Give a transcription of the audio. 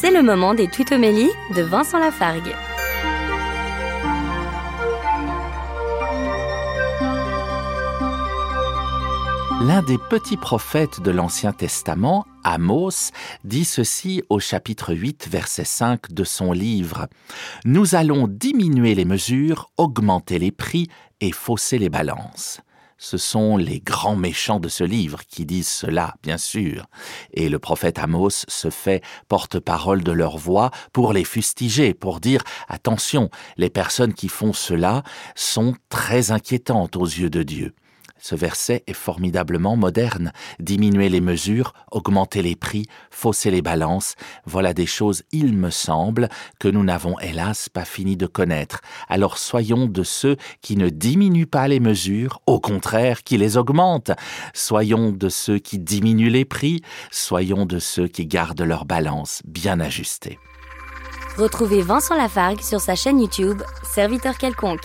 C'est le moment des tutomélies de Vincent Lafargue. L'un des petits prophètes de l'Ancien Testament, Amos, dit ceci au chapitre 8, verset 5 de son livre. Nous allons diminuer les mesures, augmenter les prix et fausser les balances. Ce sont les grands méchants de ce livre qui disent cela, bien sûr, et le prophète Amos se fait porte-parole de leur voix pour les fustiger, pour dire attention, les personnes qui font cela sont très inquiétantes aux yeux de Dieu. Ce verset est formidablement moderne. Diminuer les mesures, augmenter les prix, fausser les balances, voilà des choses, il me semble, que nous n'avons hélas pas fini de connaître. Alors soyons de ceux qui ne diminuent pas les mesures, au contraire qui les augmentent. Soyons de ceux qui diminuent les prix, soyons de ceux qui gardent leur balance bien ajustée. Retrouvez Vincent Lafargue sur sa chaîne YouTube, Serviteur quelconque.